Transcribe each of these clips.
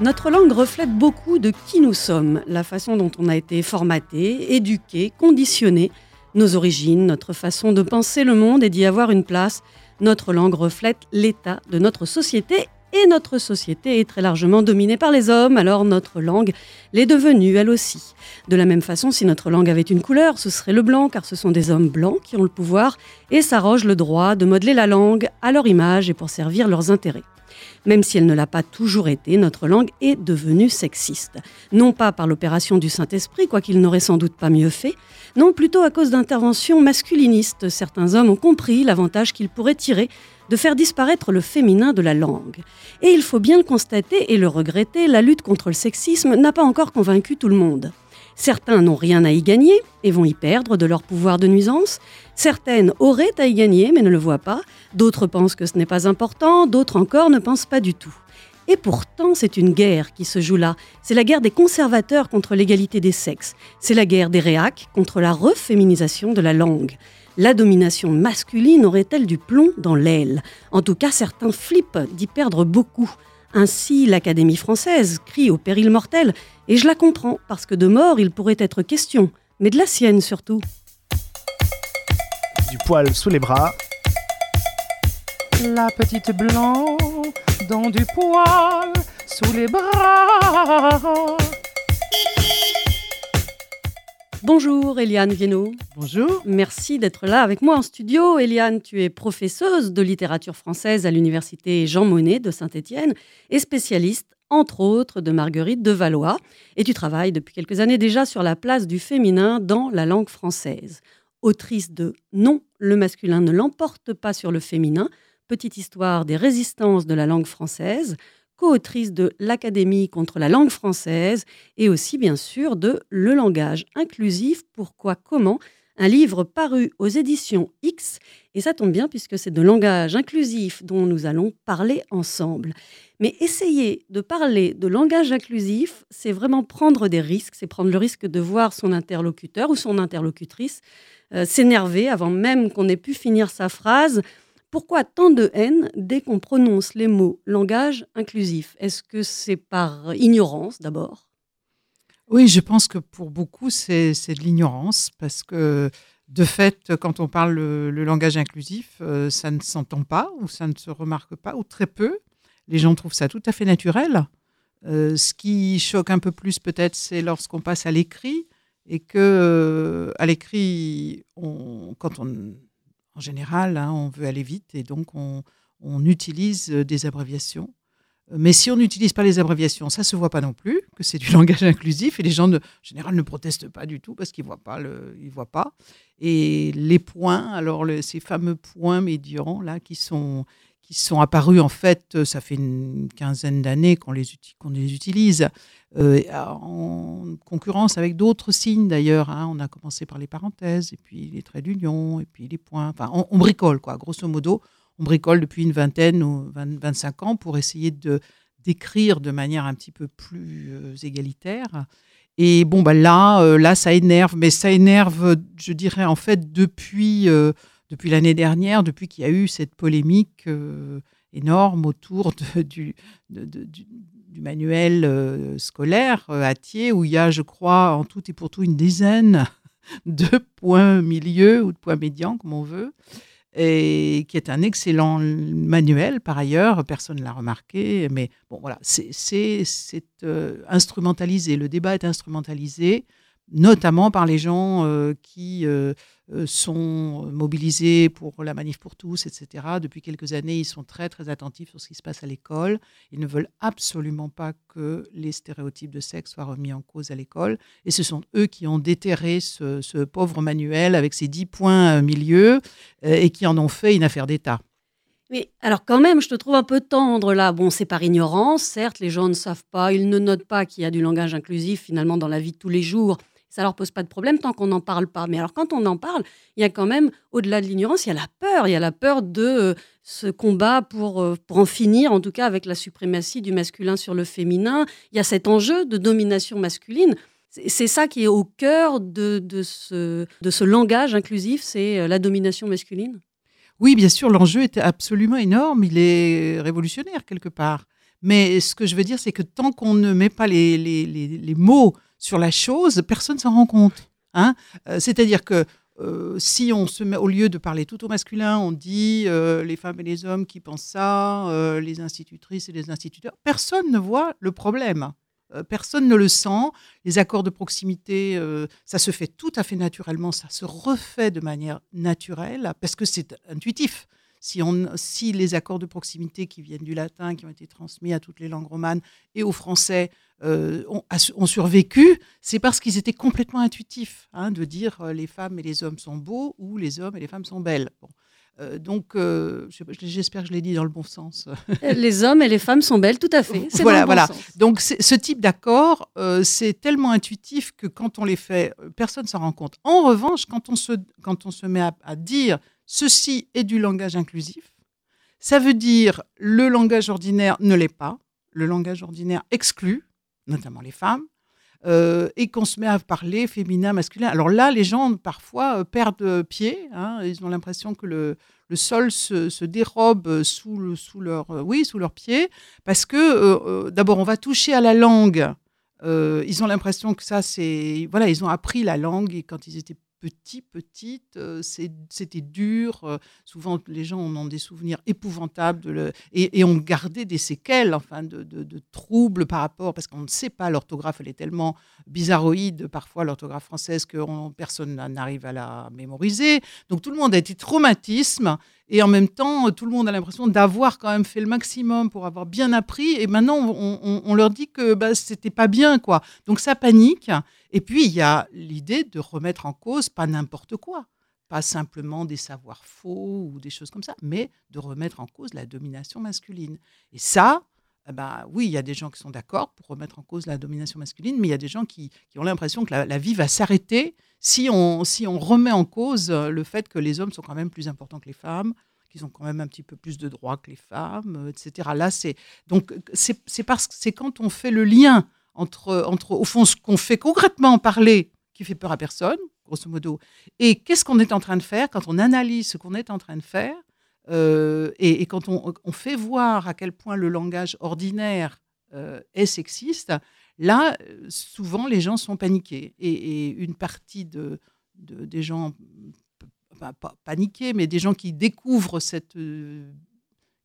Notre langue reflète beaucoup de qui nous sommes, la façon dont on a été formaté, éduqué, conditionné, nos origines, notre façon de penser le monde et d'y avoir une place. Notre langue reflète l'état de notre société et notre société est très largement dominée par les hommes, alors notre langue l'est devenue elle aussi. De la même façon, si notre langue avait une couleur, ce serait le blanc, car ce sont des hommes blancs qui ont le pouvoir et s'arrogent le droit de modeler la langue à leur image et pour servir leurs intérêts. Même si elle ne l'a pas toujours été, notre langue est devenue sexiste. Non pas par l'opération du Saint-Esprit, quoiqu'il n'aurait sans doute pas mieux fait, non plutôt à cause d'interventions masculinistes. Certains hommes ont compris l'avantage qu'ils pourraient tirer de faire disparaître le féminin de la langue. Et il faut bien le constater et le regretter, la lutte contre le sexisme n'a pas encore convaincu tout le monde. Certains n'ont rien à y gagner et vont y perdre de leur pouvoir de nuisance. Certaines auraient à y gagner mais ne le voient pas. D'autres pensent que ce n'est pas important, d'autres encore ne pensent pas du tout. Et pourtant, c'est une guerre qui se joue là. C'est la guerre des conservateurs contre l'égalité des sexes. C'est la guerre des réacs contre la reféminisation de la langue. La domination masculine aurait-elle du plomb dans l'aile? En tout cas, certains flippent d'y perdre beaucoup. Ainsi, l'Académie française crie au péril mortel, et je la comprends, parce que de mort il pourrait être question, mais de la sienne surtout. Du poil sous les bras. La petite blanc dans du poil sous les bras. Bonjour Eliane Viennot. Bonjour. Merci d'être là avec moi en studio. Eliane, tu es professeuse de littérature française à l'université Jean Monnet de Saint-Étienne et spécialiste, entre autres, de Marguerite de Valois. Et tu travailles depuis quelques années déjà sur la place du féminin dans la langue française. Autrice de Non, le masculin ne l'emporte pas sur le féminin, petite histoire des résistances de la langue française, co-autrice de l'Académie contre la langue française et aussi bien sûr de Le langage inclusif, pourquoi, comment, un livre paru aux éditions X. Et ça tombe bien puisque c'est de langage inclusif dont nous allons parler ensemble. Mais essayer de parler de langage inclusif, c'est vraiment prendre des risques, c'est prendre le risque de voir son interlocuteur ou son interlocutrice euh, s'énerver avant même qu'on ait pu finir sa phrase pourquoi tant de haine dès qu'on prononce les mots langage inclusif? Est-ce que c'est par ignorance d'abord? Oui, je pense que pour beaucoup, c'est de l'ignorance parce que de fait, quand on parle le, langage inclusif, euh, ça ne s'entend pas ou ça ne se remarque pas ou très peu. Les gens trouvent ça tout à fait naturel. Euh, ce qui choque un peu plus peut-être, c'est lorsqu'on passe à l'écrit et que euh, à l'écrit, quand on en général, hein, on veut aller vite et donc on, utilise euh, des abréviations. Euh, mais si on n'utilise pas les abréviations, ça se voit pas non plus que c'est du langage inclusif et les gens en général ne protestent pas du tout parce qu'ils voient pas le, voient pas. Et les points, alors ces fameux points médians là qui sont qui sont apparus en fait, euh, ça fait une quinzaine d'années qu'on les, qu'on les utilise, euh, en concurrence avec d'autres signes d'ailleurs. Hein. On a commencé par les parenthèses, et puis les traits d'union, et puis les points. Enfin, on, bricole, quoi, grosso modo. On bricole depuis une vingtaine ou 25 ans pour essayer de d'écrire de manière un petit peu plus euh, égalitaire. Et bon, bah là, là, ça énerve, mais ça énerve, je dirais, en fait, depuis depuis l'année dernière, depuis qu'il y a eu cette polémique euh, énorme autour du, du, manuel euh, scolaire euh, à Thiers, où il y a, je crois, en tout et pour tout une dizaine de points milieux ou de points médians, comme on veut, et qui est un excellent manuel. Par ailleurs, personne ne l'a remarqué, mais bon voilà, c'est instrumentalisé, le débat est instrumentalisé, notamment par les gens qui euh, sont mobilisés pour la manif pour tous, etc. Depuis quelques années, ils sont très très attentifs sur ce qui se passe à l'école. Ils ne veulent absolument pas que les stéréotypes de sexe soient remis en cause à l'école. Et ce sont eux qui ont déterré ce, pauvre manuel avec ses dix points euh, milieu euh, et qui en ont fait une affaire d'État. Mais alors quand même, je te trouve un peu tendre là. Bon, c'est par ignorance, certes, les gens ne savent pas, ils ne notent pas qu'il y a du langage inclusif finalement dans la vie de tous les jours ça leur pose pas de problème tant qu'on n'en parle pas. Mais alors quand on en parle, il y a quand même, au-delà de l'ignorance, il y a la peur. Il y a la peur de euh, ce combat pour, euh, pour en finir, en tout cas avec la suprématie du masculin sur le féminin. Il y a cet enjeu de domination masculine. C'est ça qui est au cœur de, de, ce, de ce langage inclusif, c'est euh, la domination masculine Oui, bien sûr, l'enjeu est absolument énorme, il est révolutionnaire quelque part. Mais ce que je veux dire, c'est que tant qu'on ne met pas les, les, les, mots sur la chose, personne ne s'en rend compte. Hein euh, C'est-à-dire que euh, si on se met, au lieu de parler tout au masculin, on dit les femmes et les hommes qui pensent ça, les institutrices et les instituteurs, personne ne voit le problème. Euh, personne ne le sent. Les accords de proximité, euh, ça se fait tout à fait naturellement, ça se refait de manière naturelle parce que c'est intuitif. Si, on, si les accords de proximité qui viennent du latin, qui ont été transmis à toutes les langues romanes et au français, euh, ont, survécu, c'est parce qu'ils étaient complètement intuitifs, hein, de dire les femmes et les hommes sont beaux ou les hommes et les femmes sont belles. Euh, donc, euh, j'espère que je l'ai dit dans le bon sens. les hommes et les femmes sont belles, tout à fait. Voilà, voilà. Donc, ce type d'accord, euh, c'est tellement intuitif que quand on les fait, personne ne s'en rend compte. En revanche, quand on se, quand on se met à, dire ceci est du langage inclusif, ça veut dire le langage ordinaire ne l'est pas, le langage ordinaire exclut, notamment les femmes, et qu'on se met à parler féminin, masculin. Alors là, les gens parfois perdent pied. Hein, ils ont l'impression que le, le sol se, dérobe sous, sous, leur, oui, sous leurs pieds, parce que d'abord, on va toucher à la langue. ils ont l'impression que ça, c'est. Voilà, ils ont appris la langue et quand ils étaient petit, petite, euh, c'était dur. Euh, souvent, les gens en ont des souvenirs épouvantables et, ont gardé des séquelles, enfin, de, troubles par rapport, parce qu'on ne sait pas, l'orthographe, elle est tellement bizarroïde, parfois, l'orthographe française, que personne n'arrive à la mémoriser. Donc, tout le monde a été traumatisme. Et en même temps, tout le monde a l'impression d'avoir quand même fait le maximum pour avoir bien appris. Et maintenant, on, leur dit que bah, c'était pas bien, quoi. Donc ça panique. Et puis, il y a l'idée de remettre en cause pas n'importe quoi, pas simplement des savoirs faux ou des choses comme ça, mais de remettre en cause la domination masculine. Et ça, ben, oui, il y a des gens qui sont d'accord pour remettre en cause la domination masculine, mais il y a des gens qui, ont l'impression que la, vie va s'arrêter si on, si on remet en cause le fait que les hommes sont quand même plus importants que les femmes, qu'ils ont quand même un petit peu plus de droits que les femmes, etc. Là, c'est donc c'est parce que c'est quand on fait le lien entre, entre au fond, ce qu'on fait concrètement parler, qui fait peur à personne, grosso modo, et qu'est-ce qu'on est en train de faire quand on analyse ce qu'on est en train de faire, euh, et, quand on, fait voir à quel point le langage ordinaire euh, est sexiste, là, souvent, les gens sont paniqués. Et, une partie de, des gens, pas, paniqués, mais des gens qui découvrent, cette, euh,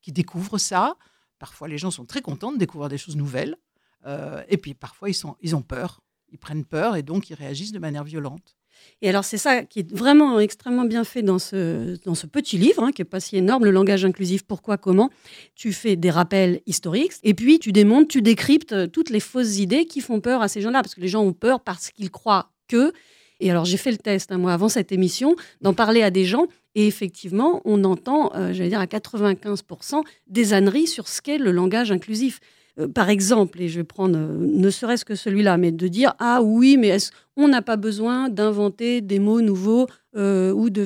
qui découvrent ça, parfois les gens sont très contents de découvrir des choses nouvelles. Euh, et puis parfois, ils, sont, ils ont peur, ils prennent peur et donc ils réagissent de manière violente. Et alors, c'est ça qui est vraiment extrêmement bien fait dans ce, dans ce petit livre, hein, qui n'est pas si énorme, le langage inclusif, pourquoi, comment. Tu fais des rappels historiques et puis tu démontes, tu décryptes toutes les fausses idées qui font peur à ces gens-là, parce que les gens ont peur parce qu'ils croient que. Et alors, j'ai fait le test, hein, moi, avant cette émission, d'en parler à des gens. Et effectivement, on entend, euh, j'allais dire à 95%, des âneries sur ce qu'est le langage inclusif. Euh, par exemple, et je vais prendre euh, ne serait-ce que celui-là, mais de dire ah oui, mais on n'a pas besoin d'inventer des mots nouveaux euh, ou de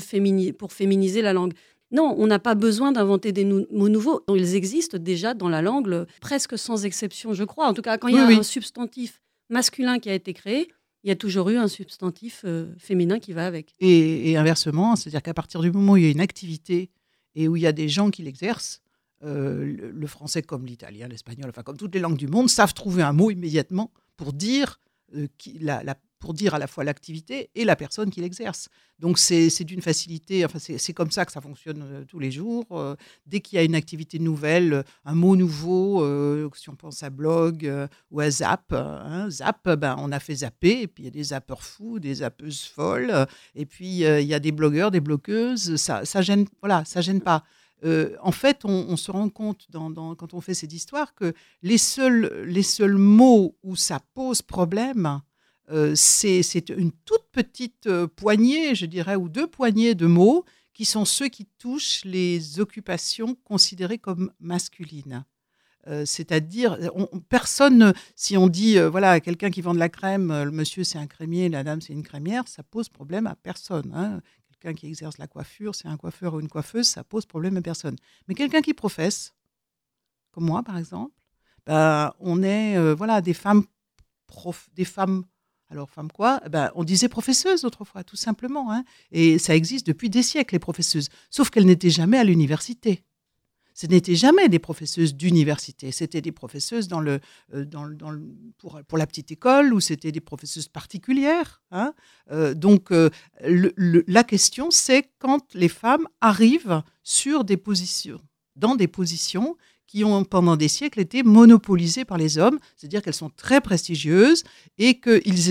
pour féminiser la langue. Non, on n'a pas besoin d'inventer des mots nouveaux. Ils existent déjà dans la langue, presque sans exception, je crois. En tout cas, quand il y a un substantif masculin qui a été créé, il y a toujours eu un substantif féminin qui va avec. Et, et inversement, c'est-à-dire qu'à partir du moment où il y a une activité et où il y a des gens qui l'exercent, euh, le, français comme l'italien, l'espagnol, enfin comme toutes les langues du monde, savent trouver un mot immédiatement pour dire, euh, la, pour dire à la fois l'activité et la personne qui l'exerce. Donc c'est d'une facilité, enfin c'est comme ça que ça fonctionne euh, tous les jours. dès qu'il y a une activité nouvelle, un mot nouveau, si on pense à blog ou à zap, hein, zap, ben, on a fait zapper, et puis il y a des zappeurs fous, des zappeuses folles, et puis il y a des blogueurs, des bloqueuses, ça, ça gêne, voilà, ça gêne pas. Euh, en fait, on, se rend compte quand on fait cette histoire que les seuls, les seuls mots où ça pose problème, euh, c'est une toute petite euh, poignée, je dirais, ou deux poignées de mots qui sont ceux qui touchent les occupations considérées comme masculines. C'est-à-dire, personne, si on dit, voilà, quelqu'un qui vend de la crème, le monsieur c'est un crémier, la dame c'est une crémière, ça pose problème à personne. Hein quelqu'un qui exerce la coiffure, c'est un coiffeur ou une coiffeuse, ça pose problème à personne. Mais quelqu'un qui professe, comme moi par exemple, ben, on est euh, voilà des femmes prof, des femmes Alors, femme quoi? Eh ben, On disait professeuse autrefois, tout simplement. Hein. Et ça existe depuis des siècles, les professeuses. Sauf qu'elles n'étaient jamais à l'université. Ce n'étaient jamais des professeuses d'université. C'était des professeuses dans le, euh, pour, la petite école ou c'était des professeuses particulières. Hein. Euh, donc, euh, la question, c'est quand les femmes arrivent sur des positions, dans des positions qui ont pendant des siècles été monopolisées par les hommes, c'est-à-dire qu'elles sont très prestigieuses et qu'ils ils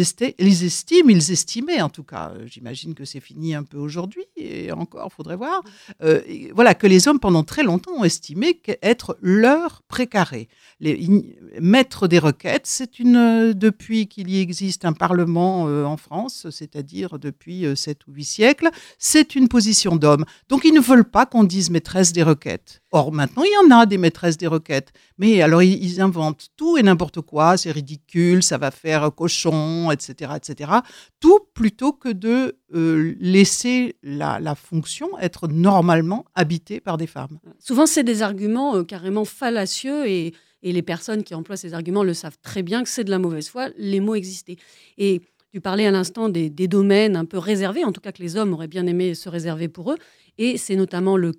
estiment, ils estimaient en tout cas, euh, j'imagine que c'est fini un peu aujourd'hui et encore, faudrait voir, euh, voilà, que les hommes pendant très longtemps ont estimé qu'être leur précaré. Les, mettre des requêtes, c'est une, euh, depuis qu'il y existe un parlement en France, c'est-à-dire depuis sept ou huit siècles, c'est une position d'homme. Donc ils ne veulent pas qu'on dise maîtresse des requêtes. Or, maintenant, il y en a des maîtresses des requêtes. Mais alors, ils, inventent tout et n'importe quoi. C'est ridicule, ça va faire cochon, etc., etc. Tout plutôt que de euh, laisser la, fonction être normalement habitée par des femmes. Souvent, c'est des arguments euh, carrément fallacieux et, les personnes qui emploient ces arguments le savent très bien que c'est de la mauvaise foi. Les mots existaient. Et tu parlais à l'instant des, des, domaines un peu réservés, en tout cas que les hommes auraient bien aimé se réserver pour eux. Et c'est notamment le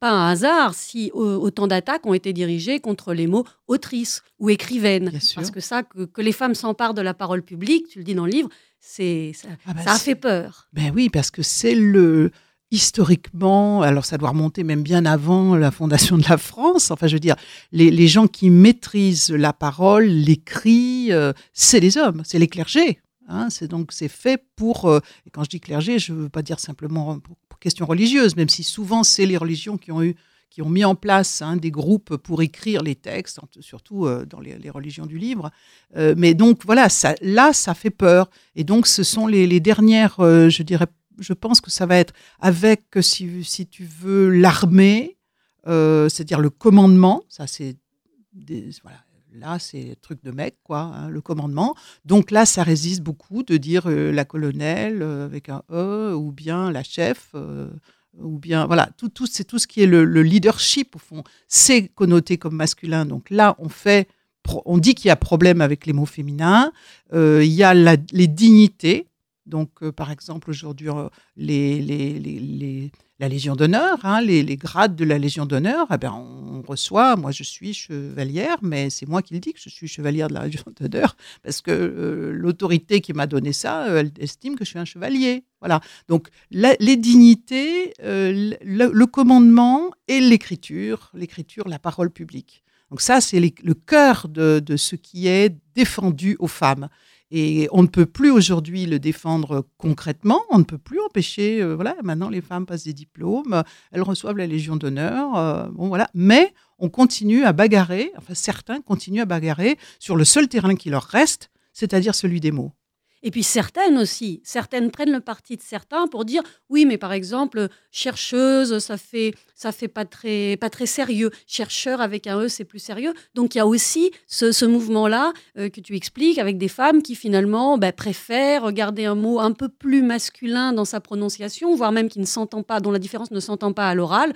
pas un hasard si autant d'attaques ont été dirigées contre les mots autrice ou écrivaine. Parce que ça, que, les femmes s'emparent de la parole publique, tu le dis dans le livre, c'est ça, ah bah a fait peur. Ben oui, parce que c'est le historiquement, alors ça doit remonter même bien avant la fondation de la France. Enfin, je veux dire, les, gens qui maîtrisent la parole, l'écrit, euh, c'est les hommes, c'est les clergés. Hein. c'est donc c'est fait pour. Euh, et quand je dis clergé, je ne veux pas dire simplement pour, question religieuse, même si souvent c'est les religions qui ont eu qui ont mis en place hein, des groupes pour écrire les textes, surtout euh, dans les, religions du livre. Euh, mais donc voilà, là, ça fait peur. Et donc ce sont les, dernières, euh, je dirais, je pense que ça va être avec, si, si tu veux, l'armée, c'est-à-dire le commandement. Ça, c'est voilà, là, c'est truc de mec, quoi, hein, le commandement. Donc là, ça résiste beaucoup de dire euh, la colonelle euh, avec un E, ou bien la chef, euh, ou bien, voilà, tout, tout c'est tout ce qui est le, leadership, au fond, c'est connoté comme masculin. Donc là, on fait, on dit qu'il y a problème avec les mots féminins, il y a les dignités. Donc, par exemple, aujourd'hui, les, les, les la Légion d'honneur, hein, les, grades de la Légion d'honneur, eh ben, on reçoit, moi je suis chevalière, mais c'est moi qui le dis que je suis chevalière de la Légion d'honneur, parce que euh, l'autorité qui m'a donné ça, euh, elle estime que je suis un chevalier. Voilà. Donc les dignités, euh, le, commandement et l'écriture, l'écriture, la parole publique. Donc ça, c'est le cœur de, de ce qui est défendu aux femmes. Et on ne peut plus aujourd'hui le défendre concrètement, on ne peut plus empêcher, euh, voilà, maintenant les femmes passent des diplômes, elles reçoivent la Légion d'honneur, euh, bon voilà, mais on continue à bagarrer, enfin certains continuent à bagarrer sur le seul terrain qui leur reste, c'est-à-dire celui des mots. Et puis certaines aussi, certaines prennent le parti de certains pour dire oui, mais par exemple, chercheuse, ça fait ça fait pas très pas très sérieux. Chercheur avec un e, c'est plus sérieux. Donc il y a aussi ce, mouvement-là euh, que tu expliques avec des femmes qui finalement bah, préfèrent garder un mot un peu plus masculin dans sa prononciation, voire même qui ne s'entend pas, dont la différence ne s'entend pas à l'oral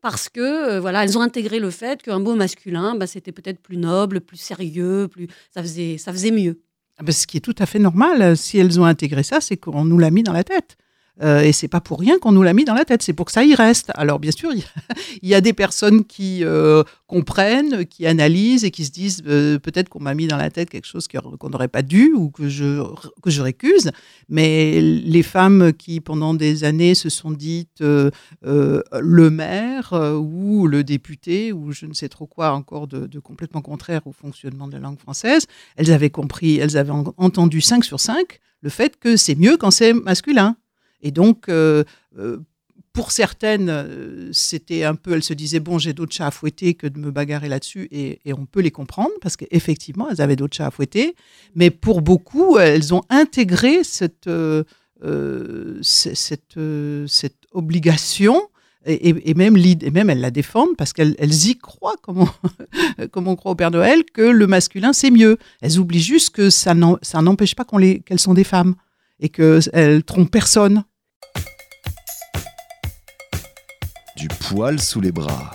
parce que euh, voilà, elles ont intégré le fait qu'un mot masculin, bah, c'était peut-être plus noble, plus sérieux, plus ça faisait ça faisait mieux. Ah ben, ce qui est tout à fait normal, si elles ont intégré ça, c'est qu'on nous l'a mis dans la tête. Euh, et c'est pas pour rien qu'on nous l'a mis dans la tête, c'est pour que ça y reste. Alors bien sûr, il y, a des personnes qui euh, comprennent, qui analysent et qui se disent euh, peut-être qu'on m'a mis dans la tête quelque chose qu'on n'aurait pas dû ou que je, que je récuse. Mais les femmes qui pendant des années se sont dites le maire ou le député ou je ne sais trop quoi encore de, de, complètement contraire au fonctionnement de la langue française, elles avaient compris, elles avaient entendu 5 sur 5 le fait que c'est mieux quand c'est masculin. Et donc, euh, euh, pour certaines, euh, c'était un peu, elles se disaient, bon, j'ai d'autres chats à fouetter que de me bagarrer là-dessus, et, on peut les comprendre, parce qu'effectivement, elles avaient d'autres chats à fouetter, mais pour beaucoup, elles ont intégré cette, cette, obligation, et, même, et même elles la défendent, parce qu'elles y croient, comme on, comme on croit au Père Noël, que le masculin, c'est mieux. Elles oublient juste que ça n'empêche pas qu'elles sont des femmes, et qu'elles trompent personne. Du poil sous les bras.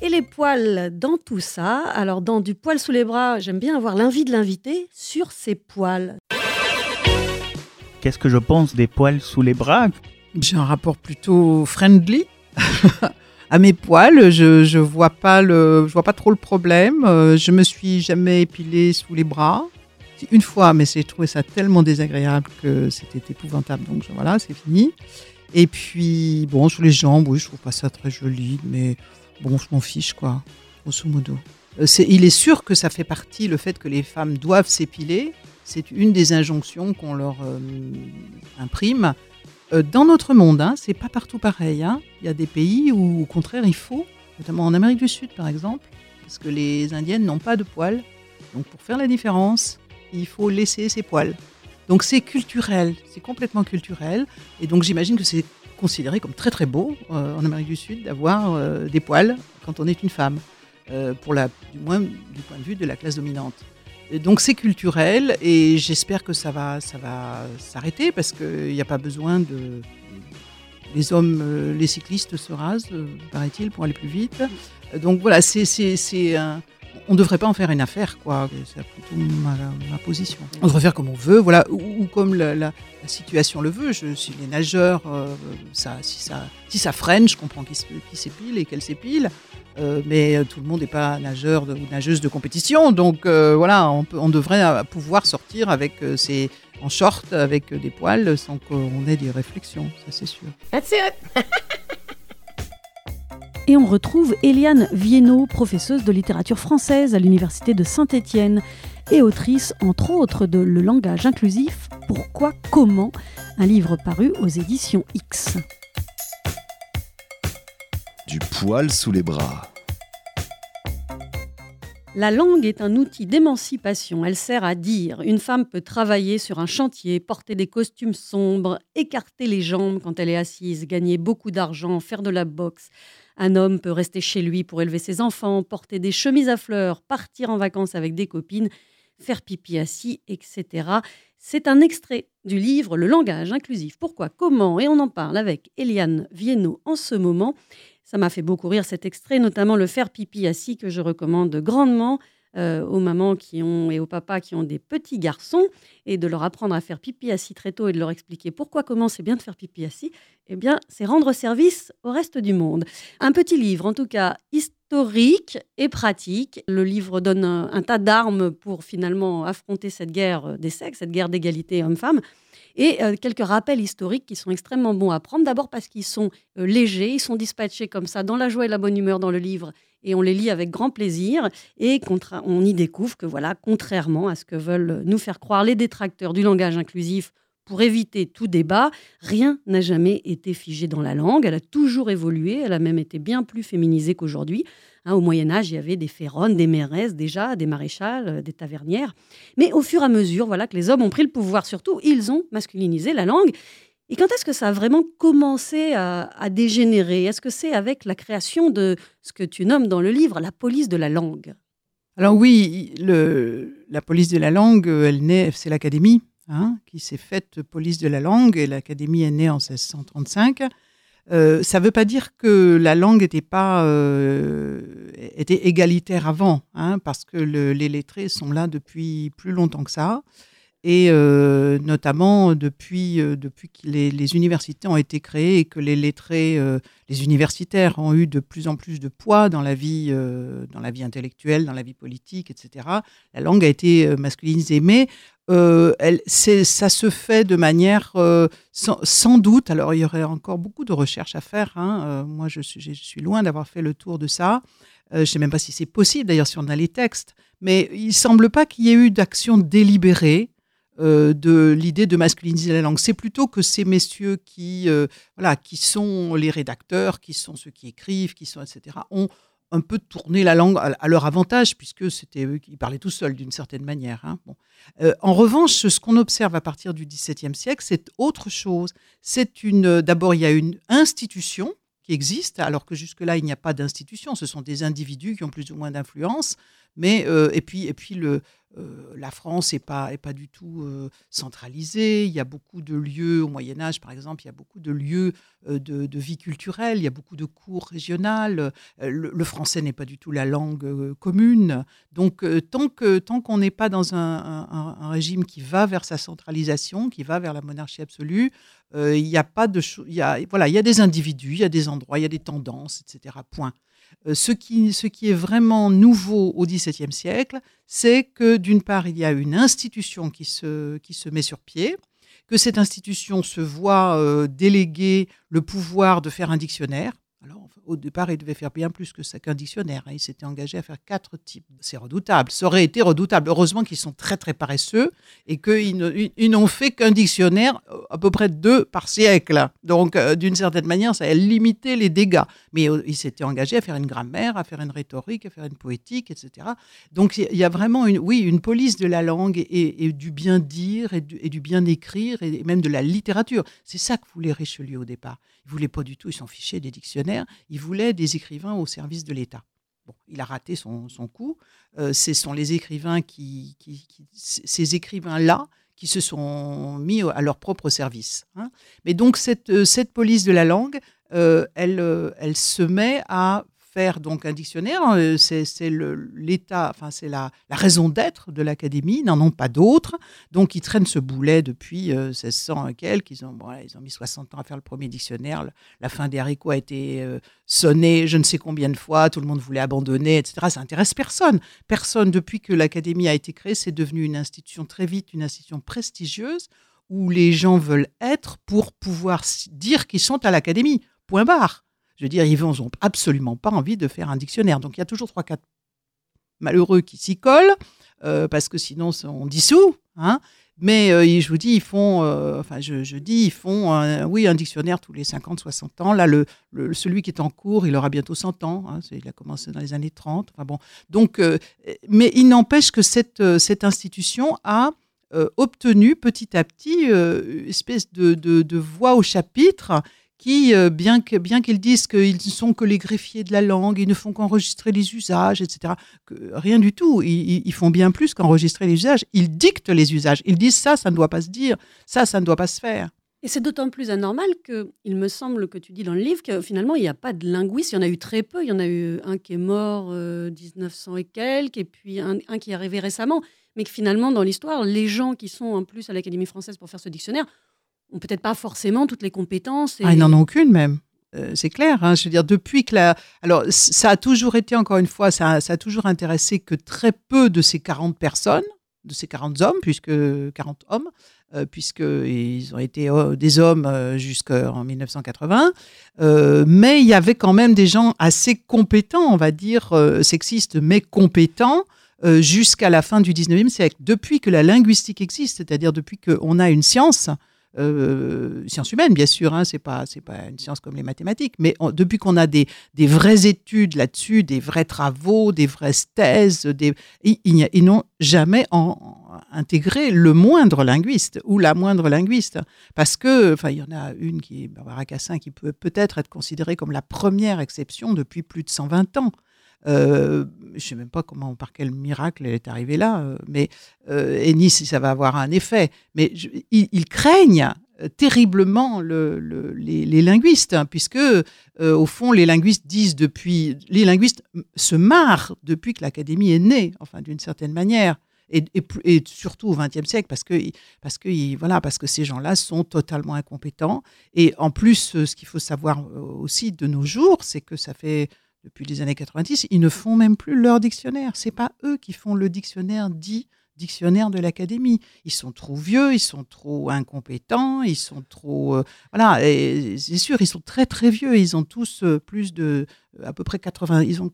Et les poils dans tout ça? Alors, dans Du poil sous les bras, j'aime bien avoir l'envie de l'inviter sur ses poils. Qu'est-ce que je pense des poils sous les bras? J'ai un rapport plutôt friendly à mes poils. Je, je vois pas le, je vois pas trop le problème. Euh, je me suis jamais épilé sous les bras. Une fois, mais j'ai trouvé ça tellement désagréable que c'était épouvantable. Donc voilà, c'est fini. Et puis bon, sur les jambes, oui, je trouve pas ça très joli, mais bon, je m'en fiche quoi, grosso modo. Euh, c'est- il est sûr que ça fait partie le fait que les femmes doivent s'épiler. C'est une des injonctions qu'on leur euh, imprime. Euh, dans notre monde, hein, c'est pas partout pareil. hein. Il y a des pays où, au contraire, il faut, notamment en Amérique du Sud, par exemple, parce que les Indiennes n'ont pas de poils. Donc, pour faire la différence, il faut laisser ses poils. Donc, c'est culturel, c'est complètement culturel. Et donc, j'imagine que c'est considéré comme très très beau euh, en Amérique du Sud d'avoir euh, des poils quand on est une femme, euh, pour la, du moins du point de vue de la classe dominante. Donc c'est culturel et j'espère que ça va, ça va s'arrêter parce qu'il n'y a pas besoin de. Les hommes, les cyclistes se rasent, paraît-il, pour aller plus vite. Donc voilà, c'est un- on ne devrait pas en faire une affaire, quoi. C'est plutôt ma, ma position. On devrait faire comme on veut, voilà, ou, ou comme la, la- la situation le veut. Je suis les nageurs, euh, ça, si, ça, si ça freine, je comprends qu'ils qu'ils s'épilent et qu'elles s'épilent. Euh, mais euh, tout le monde n'est pas nageur de- ou nageuse de compétition, donc euh, voilà, on, peut- on devrait euh, pouvoir sortir avec euh, ses, en short, avec euh, des poils, sans qu'on ait des réflexions, ça c'est sûr. That's it. Et on retrouve Eliane Viennot, professeuse de littérature française à l'Université de Saint-Étienne et autrice, entre autres, de Le langage inclusif, Pourquoi, comment, un livre paru aux éditions X. Du poil sous les bras. La langue est un outil d'émancipation. Elle sert à dire. Une femme peut travailler sur un chantier, porter des costumes sombres, écarter les jambes quand elle est assise, gagner beaucoup d'argent, faire de la boxe. Un homme peut rester chez lui pour élever ses enfants, porter des chemises à fleurs, partir en vacances avec des copines, faire pipi assis, etc. C'est un extrait du livre Le langage inclusif. Pourquoi Comment Et on en parle avec Eliane Viennot en ce moment. Ça m'a fait beaucoup rire cet extrait, notamment le faire pipi assis que je recommande grandement euh, aux mamans qui ont et aux papas qui ont des petits garçons et de leur apprendre à faire pipi assis très tôt et de leur expliquer pourquoi comment c'est bien de faire pipi assis. Eh bien, c'est rendre service au reste du monde. Un petit livre, en tout cas historique et pratique. Le livre donne un, tas d'armes pour finalement affronter cette guerre des sexes, cette guerre d'égalité homme-femme et euh, quelques rappels historiques qui sont extrêmement bons à prendre. D'abord parce qu'ils sont euh, légers, ils sont dispatchés comme ça dans la joie et la bonne humeur dans le livre et on les lit avec grand plaisir et on y découvre que voilà, contrairement à ce que veulent nous faire croire les détracteurs du langage inclusif pour éviter tout débat, rien n'a jamais été figé dans la langue. Elle a toujours évolué, elle a même été bien plus féminisée qu'aujourd'hui. Hein, au Moyen Âge, il y avait des férones, des mairesses déjà, des maréchales, euh, des tavernières. Mais au fur et à mesure, voilà que les hommes ont pris le pouvoir. Surtout, ils ont masculinisé la langue. Et quand est-ce que ça a vraiment commencé à, dégénérer? Est-ce que c'est avec la création de ce que tu nommes dans le livre la police de la langue? Alors oui, la police de la langue, c'est l'Académie hein, qui s'est faite police de la langue, et l'Académie est née en 1635. Euh, ça ne veut pas dire que la langue était pas euh, était égalitaire avant, hein, parce que le- les lettrés sont là depuis plus longtemps que ça, et euh, notamment depuis euh, depuis que les, universités ont été créées et que les lettrés, euh, les universitaires ont eu de plus en plus de poids dans la vie euh, dans la vie intellectuelle, dans la vie politique, etc. La langue a été euh, masculinisée, mais euh, elle, ça se fait de manière euh, sans, doute. Alors, il y aurait encore beaucoup de recherches à faire. hein. Euh, moi, je suis, loin d'avoir fait le tour de ça. Euh, je ne sais même pas si c'est possible, d'ailleurs, si on a les textes. Mais il ne semble pas qu'il y ait eu d'action délibérée euh, de l'idée de masculiniser la langue. C'est plutôt que ces messieurs qui, euh, voilà, qui sont les rédacteurs, qui sont ceux qui écrivent, qui sont, etc., ont un peu tourné la langue à, leur avantage, puisque c'était eux qui parlaient tout seuls d'une certaine manière. hein. Bon. Euh, en revanche, ce qu'on observe à partir du XVIIe siècle, c'est autre chose. C'est une. D'abord, il y a une institution qui existe, alors que jusque-là, il n'y a pas d'institution. Ce sont des individus qui ont plus ou moins d'influence. Mais euh, et puis et puis le euh, la France n'est pas, est pas du tout euh, centralisée. Il y a beaucoup de lieux, au Moyen Âge par exemple, il y a beaucoup de lieux de, vie culturelle, il y a beaucoup de cours régionales. Le, français n'est pas du tout la langue commune. Donc tant que tant qu'on n'est pas dans un, un- régime qui va vers sa centralisation, qui va vers la monarchie absolue, il n'y a pas de il y a voilà, il y a des individus, il y a des endroits, il y a des tendances, etc. Point. Euh, ce, qui, est vraiment nouveau au XVIIe siècle, c'est que d'une part, il y a une institution qui se, qui se met sur pied, que cette institution se voit euh, déléguer le pouvoir de faire un dictionnaire. Au départ, il devait faire bien plus que ça qu'un dictionnaire. hein. Il s'était engagé à faire quatre types. C'est redoutable. Ça aurait été redoutable. Heureusement qu'ils sont très, très paresseux et qu'ils n'ont fait qu'un dictionnaire, euh, à peu près deux par siècle. Donc, euh, d'une certaine manière, ça a limité les dégâts. Mais euh, il s'était engagé à faire une grammaire, à faire une rhétorique, à faire une poétique, etc. Donc il y a vraiment une, oui, une police de la langue et, du bien dire et du, bien écrire et même de la littérature. C'est ça que voulait Richelieu au départ. Il voulait pas du tout, il s'en fichait des dictionnaires. Voulait des écrivains au service de l'État. Bon, il a raté son, son coup. Euh, ce sont les écrivains qui, qui- ces écrivains-là qui se sont mis à leur propre service. hein. Mais donc cette, euh, cette police de la langue, euh, elle, elle se met à donc un dictionnaire. Euh, C'est l'État, enfin c'est la, raison d'être de l'Académie, n'en ont pas d'autres. Donc ils traînent ce boulet depuis euh, 1600 et quelques. Ils ont, bon, ils ont mis 60 ans à faire le premier dictionnaire. La fin des haricots a été euh, sonnée je ne sais combien de fois. Tout le monde voulait abandonner, etc. Ça intéresse personne. Personne, depuis que l'Académie a été créée, c'est devenu une institution très vite, une institution prestigieuse où les gens veulent être pour pouvoir dire qu'ils sont à l'Académie. Point barre. Je veux dire, ils n'ont absolument pas envie de faire un dictionnaire. Donc il y a toujours trois, quatre malheureux qui s'y collent, euh, parce que sinon on dissout. Hein. Mais euh, je vous dis, ils font, euh, enfin je, dis, ils font, un- oui, un dictionnaire tous les 50, 60 ans. Là, le, celui qui est en cours, il aura bientôt 100 ans. hein. Il a commencé dans les années 30. Enfin bon, donc, mais il n'empêche que cette, cette institution a obtenu petit à petit une espèce de, de voix au chapitre qui, euh, bien qu'ils disent qu'ils ne sont que les greffiers de la langue, ils ne font qu'enregistrer les usages, etc., rien du tout. Ils, font bien plus qu'enregistrer les usages. Ils dictent les usages. Ils disent ça, ça ne doit pas se dire, ça, ça ne doit pas se faire. Et c'est d'autant plus anormal que, il me semble que tu dis dans le livre que finalement, il n'y a pas de linguiste. Il y en a eu très peu. Il y en a eu un qui est mort euh, 1900 et quelques, et puis un qui est arrivé récemment. Mais que finalement, dans l'histoire, les gens qui sont en plus à l'Académie française pour faire ce dictionnaire ont peut-être pas forcément toutes les compétences. Et... Ah, ils n'en ont aucune même. Euh, c'est clair. hein. Je veux dire, depuis que la. Alors, ça a toujours été, encore une fois, ça, a- ça a toujours intéressé que très peu de ces 40 personnes, de ces 40 hommes, puisque 40 hommes, euh, puisqu'ils ont été euh, des hommes jusqu'en 1980. Euh, mais il y avait quand même des gens assez compétents, on va dire, sexistes, mais compétents. euh, jusqu'à la fin du 19e siècle. Depuis que la linguistique existe, c'est-à-dire depuis qu'on a une science, euh, science humaine, bien sûr, hein, c'est pas pas une science comme les mathématiques, mais depuis qu'on a des, des vraies études là-dessus, des vrais travaux, des vraies thèses, des, ils, ils n'ont jamais intégré le moindre linguiste ou la moindre linguiste, parce que enfin il y en a une qui est Barbara Cassin qui peut peut-être être considérée comme la première exception depuis plus de 120 ans. Euh, je ne sais même pas comment, par quel miracle elle est arrivée là, euh, mais euh, et ni si ça va avoir un effet. Mais ils, craignent euh, terriblement le- le- les, linguistes, hein, puisque au fond les linguistes disent depuis, les linguistes se marrent depuis que l'académie est née, enfin d'une certaine manière. Et, et surtout au XXe siècle, parce que, parce, que, voilà, parce que ces gens-là sont totalement incompétents. Et en plus, ce qu'il faut savoir aussi de nos jours, c'est que ça fait depuis les années 90, ils ne font même plus leur dictionnaire. C'est pas eux qui font le dictionnaire dit dictionnaire de l'académie. Ils sont trop vieux, ils sont trop incompétents, ils sont trop euh, voilà. C'est sûr, ils sont très très vieux. Ils ont tous euh, plus de à peu près 80. Ils ont,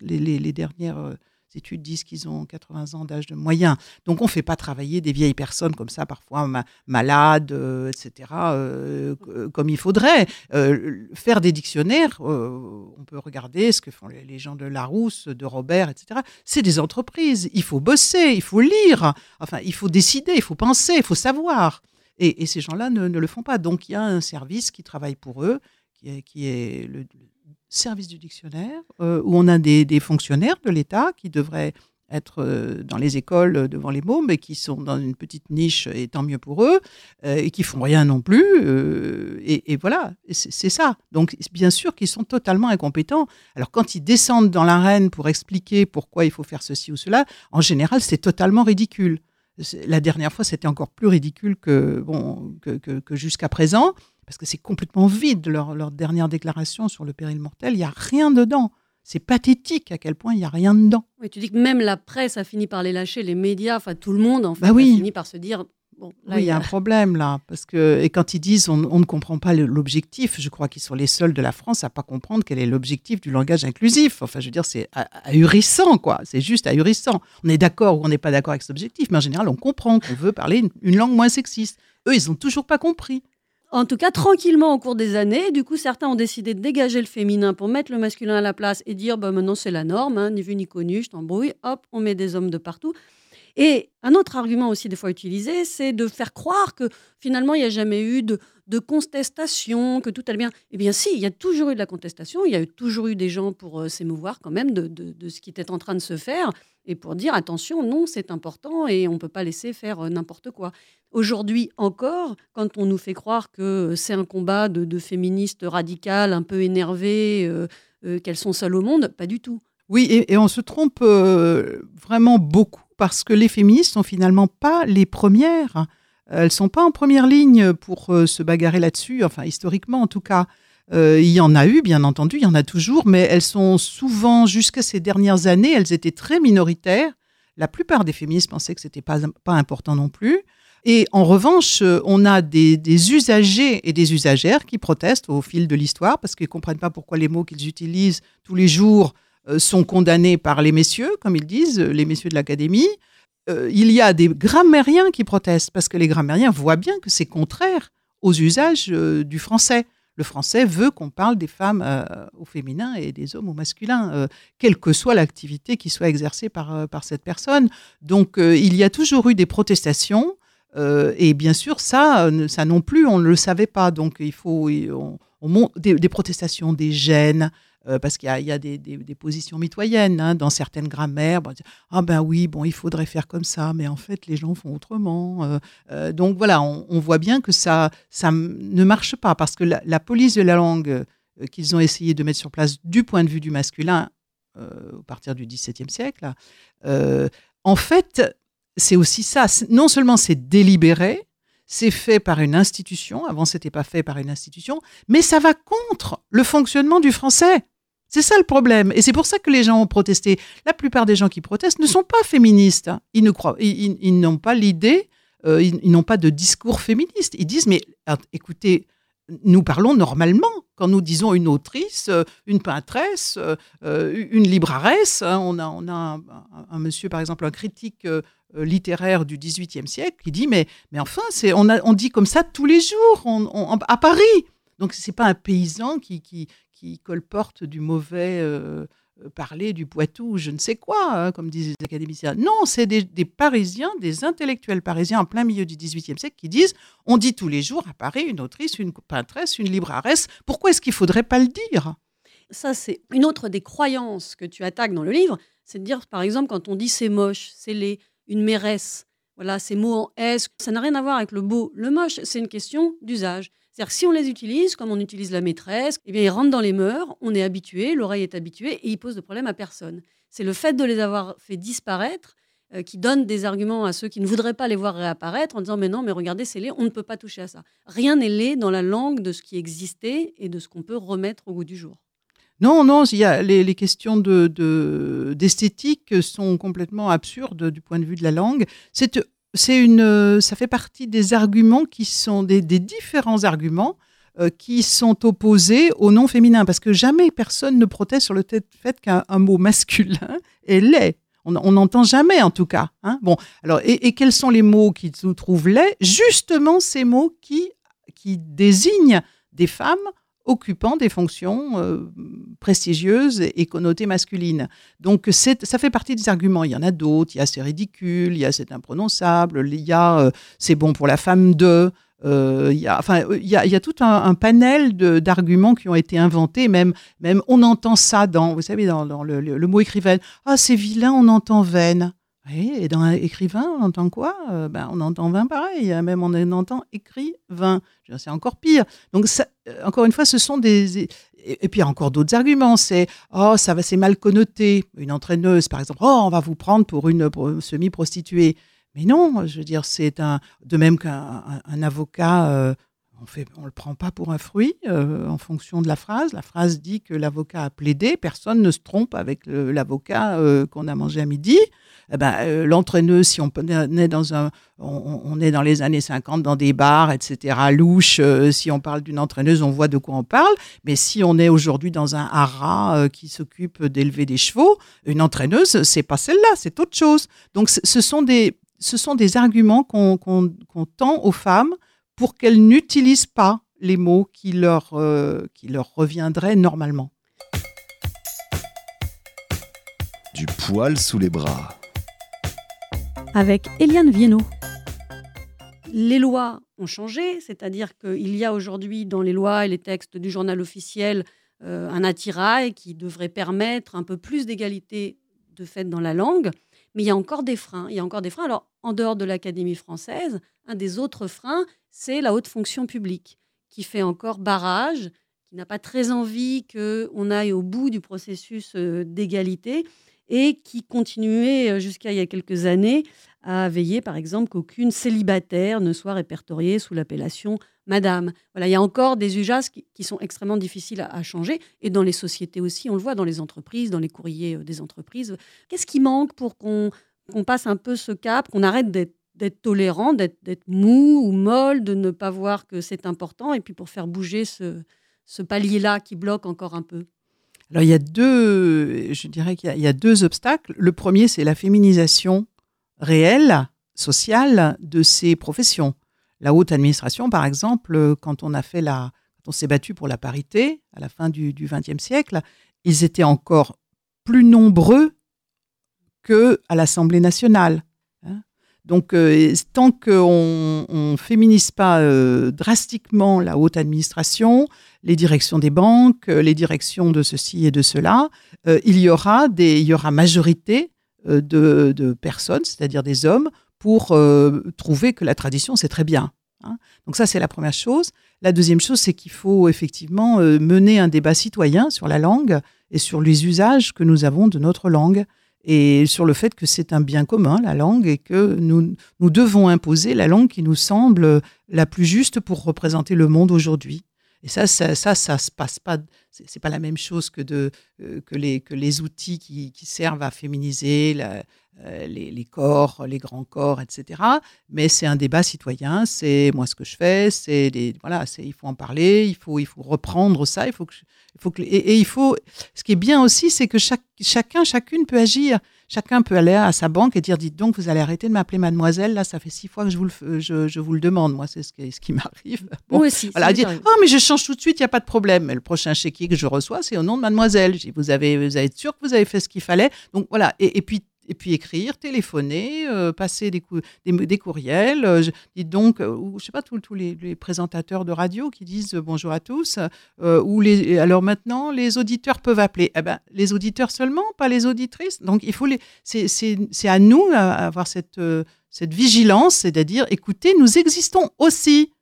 les, les- dernières euh, études disent qu'ils ont 80 ans d'âge de moyen. Donc on ne fait pas travailler des vieilles personnes comme ça, parfois ma- malades, euh, etc., euh, c- comme il faudrait. Euh, faire des dictionnaires, euh, on peut regarder ce que font les, gens de Larousse, de Robert, etc. C'est des entreprises. Il faut bosser, il faut lire, enfin, il faut décider, il faut penser, il faut savoir. Et, ces gens-là ne, ne le font pas. Donc il y a un service qui travaille pour eux, qui est le, service du dictionnaire, euh, où on a des, fonctionnaires de l'État qui devraient être euh, dans les écoles euh, devant les mots, mais qui sont dans une petite niche, et tant mieux pour eux, et qui font rien non plus. et, et voilà, Et c'est ça. Donc, bien sûr qu'ils sont totalement incompétents. Alors, quand ils descendent dans l'arène pour expliquer pourquoi il faut faire ceci ou cela, en général, c'est totalement ridicule. La dernière fois, c'était encore plus ridicule que, bon, que- que jusqu'à présent, parce que c'est complètement vide, leur, leur dernière déclaration sur le péril mortel. Il n'y a rien dedans. C'est pathétique à quel point il n'y a rien dedans. Oui, tu dis que même la presse a fini par les lâcher, les médias, enfin tout le monde en fait, Bah oui. a fini par se dire bon, là, oui, il y a un problème là, parce que et quand ils disent on, on ne comprend pas l'objectif, je crois qu'ils sont les seuls de la France à pas comprendre quel est l'objectif du langage inclusif. Enfin, je veux dire, c'est ah- ahurissant quoi. C'est juste ahurissant. On est d'accord ou on n'est pas d'accord avec cet objectif, mais en général, on comprend qu'on veut parler une, une langue moins sexiste. Eux, ils ont toujours pas compris. En tout cas, tranquillement au cours des années, du coup, certains ont décidé de dégager le féminin pour mettre le masculin à la place et dire bah, maintenant c'est la norme, hein, ni vu ni connu, je t'embrouille, hop, on met des hommes de partout. Et un autre argument aussi des fois utilisé, c'est de faire croire que finalement il n'y a jamais eu de, contestation, que tout allait bien. Eh bien si, il y a toujours eu de la contestation, il y a toujours eu des gens pour euh, s'émouvoir quand même de ce qui était en train de se faire et pour dire attention, non, c'est important et on ne peut pas laisser faire euh, n'importe quoi. Aujourd'hui encore, quand on nous fait croire que c'est un combat de, féministes radicales, un peu énervées, euh, euh, qu'elles sont seules au monde, pas du tout. Oui, et, on se trompe vraiment beaucoup parce que les féministes sont finalement pas les premières. Elles sont pas en première ligne pour se bagarrer là-dessus, enfin historiquement en tout cas. Euh, il y en a eu, bien entendu, il y en a toujours, mais elles sont souvent, jusqu'à ces dernières années, elles étaient très minoritaires. La plupart des féministes pensaient que c'était pas, pas important non plus. Et en revanche, euh, on a des, usagers et des usagères qui protestent au fil de l'histoire parce qu'ils comprennent pas pourquoi les mots qu'ils utilisent tous les jours euh, sont condamnés par les messieurs, comme ils disent, les messieurs de l'Académie. Il y a des grammairiens qui protestent parce que les grammairiens voient bien que c'est contraire aux usages du français. Le français veut qu'on parle des femmes euh, au féminin et des hommes au masculin, euh, quelle que soit l'activité qui soit exercée par, euh, par cette personne. Donc il y a toujours eu des protestations. et bien sûr, ça, ça non plus, on ne le savait pas. Donc il faut on, des, des protestations, des gènes, euh, parce qu'il y a, des, positions mitoyennes hein, dans certaines grammaires. Bon, ah ben oui, bon, il faudrait faire comme ça, mais en fait, les gens font autrement. Euh, euh, donc voilà, on, voit bien que ça, ne marche pas, parce que la, police de la langue qu'ils ont essayé de mettre sur place du point de vue du masculin euh, à partir du XVIIe siècle, en fait, c'est aussi ça. Non seulement c'est délibéré, c'est fait par une institution, avant c'était pas fait par une institution, mais ça va contre le fonctionnement du français. C'est ça le problème. Et c'est pour ça que les gens ont protesté. La plupart des gens qui protestent ne sont pas féministes. hein. Ils ne ils, n'ont pas l'idée, euh, ils, n'ont pas de discours féministe. Ils disent, mais ah, écoutez, nous parlons normalement quand nous disons une autrice, euh, une peintresse, euh, euh, une libraresse. hein. on a, un, monsieur, par exemple, un critique euh, euh, littéraire du XVIIIe siècle qui dit, mais, mais enfin, on, dit comme ça tous les jours à Paris. Donc, c'est pas un paysan qui, qui colporte du mauvais euh, euh, parler du Poitou, je ne sais quoi, hein, comme disent les académiciens. Non, c'est des, des Parisiens, des intellectuels parisiens en plein milieu du XVIIIe siècle qui disent on dit tous les jours à Paris une autrice, une peintresse, une libraresse. Pourquoi est-ce qu'il faudrait pas le dire? Ça, c'est une autre des croyances que tu attaques dans le livre. C'est de dire, par exemple, quand on dit c'est moche, c'est laid, une mairesse, voilà, ces mots en S, ça n'a rien à voir avec le beau, le moche, c'est une question d'usage. C'est-à-dire si on les utilise comme on utilise la maîtresse, eh bien, ils rentrent dans les mœurs, on est habitué, l'oreille est habituée et ils posent de problème à personne. C'est le fait de les avoir fait disparaître euh, qui donne des arguments à ceux qui ne voudraient pas les voir réapparaître en disant mais non, mais regardez, c'est laid, on ne peut pas toucher à ça. Rien n'est laid dans la langue de ce qui existait et de ce qu'on peut remettre au goût du jour. Non, non, il y a les, questions de, de- d'esthétique sont complètement absurdes du point de vue de la langue. C'est, c'est une, ça fait partie des arguments qui sont des, différents arguments euh, qui sont opposés au non féminin, parce que jamais personne ne proteste sur le fait qu'un un mot masculin est laid. On n'entend jamais, en tout cas. hein. Bon, alors, et, quels sont les mots qui se trouvent laids? Justement, ces mots qui, qui désignent des femmes occupant des fonctions euh, prestigieuses et connotées masculines. Donc ça fait partie des arguments. Il y en a d'autres. Il y a c'est ridicule, il y a c'est imprononçable, il y a euh, c'est bon pour la femme de. Euh, Il y, a, enfin, il y, a, y a tout un, panel d'arguments qui ont été inventés. Même, même on entend ça dans, vous savez, dans, le, le- le mot écrivaine. Ah, c'est vilain, on entend veine. Et dans écrivain, on entend quoi? Euh, ben, On entend vin pareil, hein, même on entend écrivain. C'est encore pire. Donc, ça, euh, encore une fois, ce sont des. Et, puis, il y a encore d'autres arguments. C'est Oh, ça va, c'est mal connoté. Une entraîneuse, par exemple. Oh, on va vous prendre pour une, semi-prostituée. Mais non, je veux dire, c'est un. De même qu'un un- un avocat. euh, on fait, on le prend pas pour un fruit en fonction de la phrase. La phrase dit que l'avocat a plaidé. Personne ne se trompe avec l'avocat qu'on a mangé à midi. Eh ben, euh, l'entraîneuse, si on est dans les années 50 dans des bars, etc. Louche. euh, si on parle d'une entraîneuse, on voit de quoi on parle. Mais si on est aujourd'hui dans un haras euh, qui s'occupe d'élever des chevaux, une entraîneuse, c'est pas celle-là, c'est autre chose. Donc, ce sont des, arguments qu'on tend aux femmes pour qu'elles n'utilisent pas les mots qui leur reviendraient normalement. Du poil sous les bras. Avec Eliane Viennot. Les lois ont changé, c'est-à-dire qu'il y a aujourd'hui dans les lois et les textes du journal officiel euh, un attirail qui devrait permettre un peu plus d'égalité de fait dans la langue, mais il y a encore des freins. Il y a encore des freins. Alors, en dehors de l'Académie française, un des autres freins, c'est la haute fonction publique, qui fait encore barrage, qui n'a pas très envie qu'on aille au bout du processus euh, d'égalité et qui continuait euh, jusqu'à il y a quelques années à veiller, par exemple, qu'aucune célibataire ne soit répertoriée sous l'appellation Madame. Voilà, il y a encore des usages qui, sont extrêmement difficiles à, changer, et dans les sociétés aussi, on le voit dans les entreprises, dans les courriers euh, des entreprises. Qu'est-ce qui manque pour qu'on passe un peu ce cap, qu'on arrête d'être tolérant, d'être mou ou molle, de ne pas voir que c'est important, et puis pour faire bouger ce palier-là qui bloque encore un peu? Alors, il y a deux, je dirais qu'il y a- deux obstacles. Le premier, c'est la féminisation réelle, sociale de ces professions. La haute administration, par exemple, quand on a fait la, quand on s'est battu pour la parité à la fin du XXe siècle, ils étaient encore plus nombreux que à l'Assemblée nationale. Donc, euh, tant qu'on ne féminise pas euh, drastiquement la haute administration, les directions des banques, euh, les directions de ceci et de cela, il, y aura des, il y aura majorité de, personnes, c'est-à-dire des hommes, pour trouver que la tradition, c'est très bien. hein. Donc ça, c'est la première chose. La deuxième chose, c'est qu'il faut effectivement mener un débat citoyen sur la langue et sur les usages que nous avons de notre langue et sur le fait que c'est un bien commun, la langue, et que nous, nous devons imposer la langue qui nous semble la plus juste pour représenter le monde aujourd'hui. Et ça, ça, ça, ça se passe pas. C'est pas la même chose que de euh, que les que les outils qui, servent à féminiser les, les corps, les grands corps, etc. Mais c'est un débat citoyen. C'est moi ce que je fais. C'est des voilà. C'est il faut en parler. Il faut il faut reprendre ça. Il faut que il faut que et, et il faut. Ce qui est bien aussi, c'est que chaque chacun chacune peut agir. Chacun peut aller à sa banque et dire dites donc vous allez arrêter de m'appeler mademoiselle. Là, ça fait six fois que je vous le je, je vous le demande. Moi, c'est ce qui ce qui m'arrive. Bon, Moi aussi. voilà, dire, oh, mais je change tout de suite, il n'y a pas de problème. Mais le prochain chéquier que je reçois, c'est au nom de mademoiselle. Je dis, vous avez, vous avez être sûr que vous avez fait ce qu'il fallait. Donc voilà. Et, et puis, et puis écrire, téléphoner, euh, passer des, cou- des, courriels. euh, je, donc, euh, ou je sais pas, tous les, les présentateurs de radio qui disent euh, bonjour à tous. ou les, alors maintenant, les auditeurs peuvent appeler. Eh ben, les auditeurs seulement, pas les auditrices. Donc il faut les. C'est à nous à avoir cette, cette vigilance, c'est-à-dire, écoutez, nous existons aussi